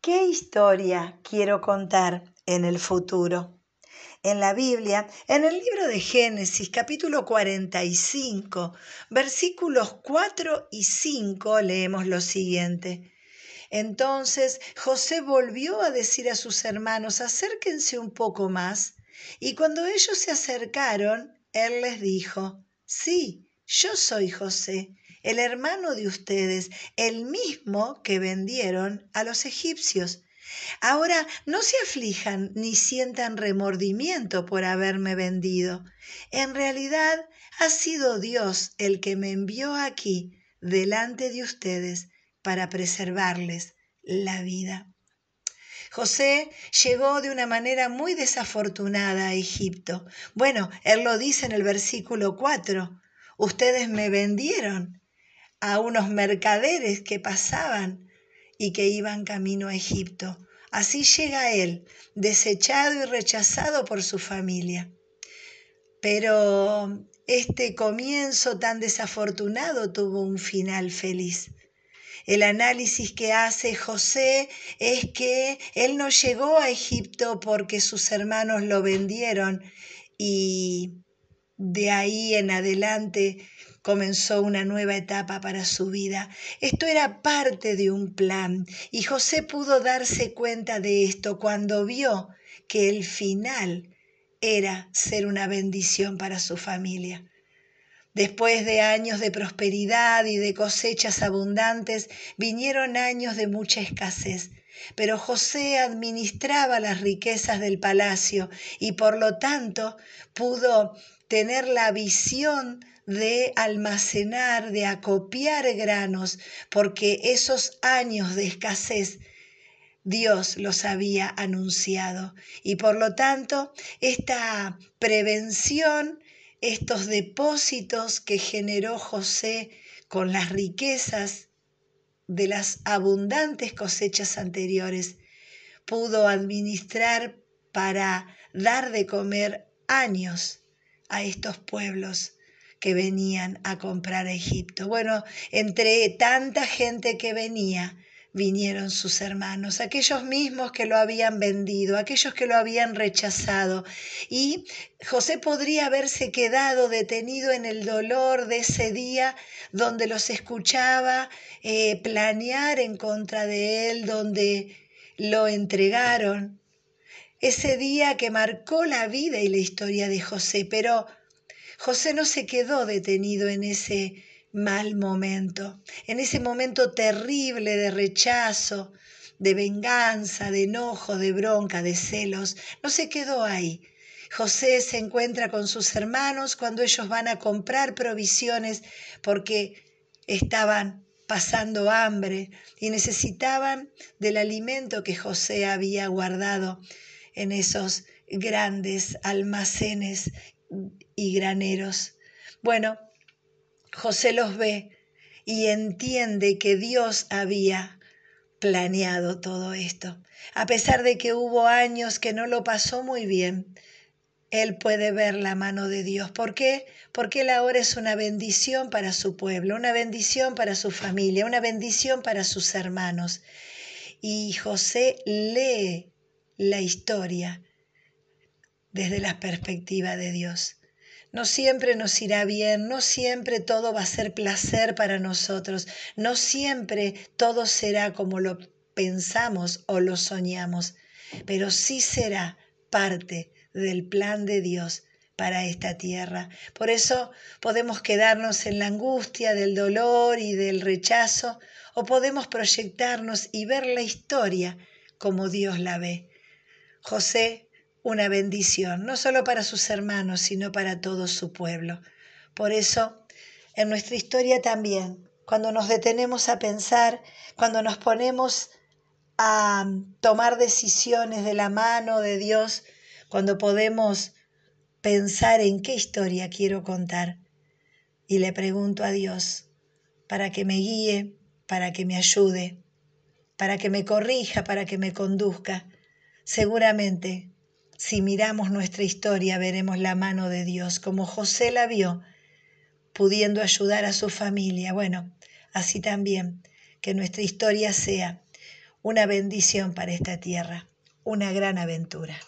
¿Qué historia quiero contar en el futuro? En la Biblia, en el libro de Génesis, capítulo 45, versículos 4 y 5, leemos lo siguiente. Entonces José volvió a decir a sus hermanos, acérquense un poco más. Y cuando ellos se acercaron, él les dijo, sí, yo soy José, el hermano de ustedes, el mismo que vendieron a los egipcios. Ahora no se aflijan ni sientan remordimiento por haberme vendido. En realidad ha sido Dios el que me envió aquí delante de ustedes para preservarles la vida. José llegó de una manera muy desafortunada a Egipto. Bueno, él lo dice en el versículo 4. Ustedes me vendieron a unos mercaderes que pasaban y que iban camino a Egipto. Así llega él, desechado y rechazado por su familia. Pero este comienzo tan desafortunado tuvo un final feliz. El análisis que hace José es que él no llegó a Egipto porque sus hermanos lo vendieron y de ahí en adelante comenzó una nueva etapa para su vida. Esto era parte de un plan y José pudo darse cuenta de esto cuando vio que el final era ser una bendición para su familia. Después de años de prosperidad y de cosechas abundantes, vinieron años de mucha escasez. Pero José administraba las riquezas del palacio y por lo tanto pudo tener la visión de almacenar, de acopiar granos, porque esos años de escasez Dios los había anunciado. Y por lo tanto, esta prevención estos depósitos que generó José con las riquezas de las abundantes cosechas anteriores, pudo administrar para dar de comer años a estos pueblos que venían a comprar a Egipto. Bueno, entre tanta gente que venía, vinieron sus hermanos, aquellos mismos que lo habían vendido, aquellos que lo habían rechazado. Y José podría haberse quedado detenido en el dolor de ese día donde los escuchaba eh, planear en contra de él, donde lo entregaron. Ese día que marcó la vida y la historia de José, pero José no se quedó detenido en ese mal momento, en ese momento terrible de rechazo, de venganza, de enojo, de bronca, de celos, no se quedó ahí. José se encuentra con sus hermanos cuando ellos van a comprar provisiones porque estaban pasando hambre y necesitaban del alimento que José había guardado en esos grandes almacenes y graneros. Bueno, José los ve y entiende que Dios había planeado todo esto. A pesar de que hubo años que no lo pasó muy bien, él puede ver la mano de Dios. ¿Por qué? Porque él ahora es una bendición para su pueblo, una bendición para su familia, una bendición para sus hermanos. Y José lee la historia desde la perspectiva de Dios. No siempre nos irá bien, no siempre todo va a ser placer para nosotros, no siempre todo será como lo pensamos o lo soñamos, pero sí será parte del plan de Dios para esta tierra. Por eso podemos quedarnos en la angustia del dolor y del rechazo o podemos proyectarnos y ver la historia como Dios la ve. José una bendición, no solo para sus hermanos, sino para todo su pueblo. Por eso, en nuestra historia también, cuando nos detenemos a pensar, cuando nos ponemos a tomar decisiones de la mano de Dios, cuando podemos pensar en qué historia quiero contar, y le pregunto a Dios para que me guíe, para que me ayude, para que me corrija, para que me conduzca, seguramente si miramos nuestra historia, veremos la mano de Dios, como José la vio, pudiendo ayudar a su familia. Bueno, así también que nuestra historia sea una bendición para esta tierra, una gran aventura.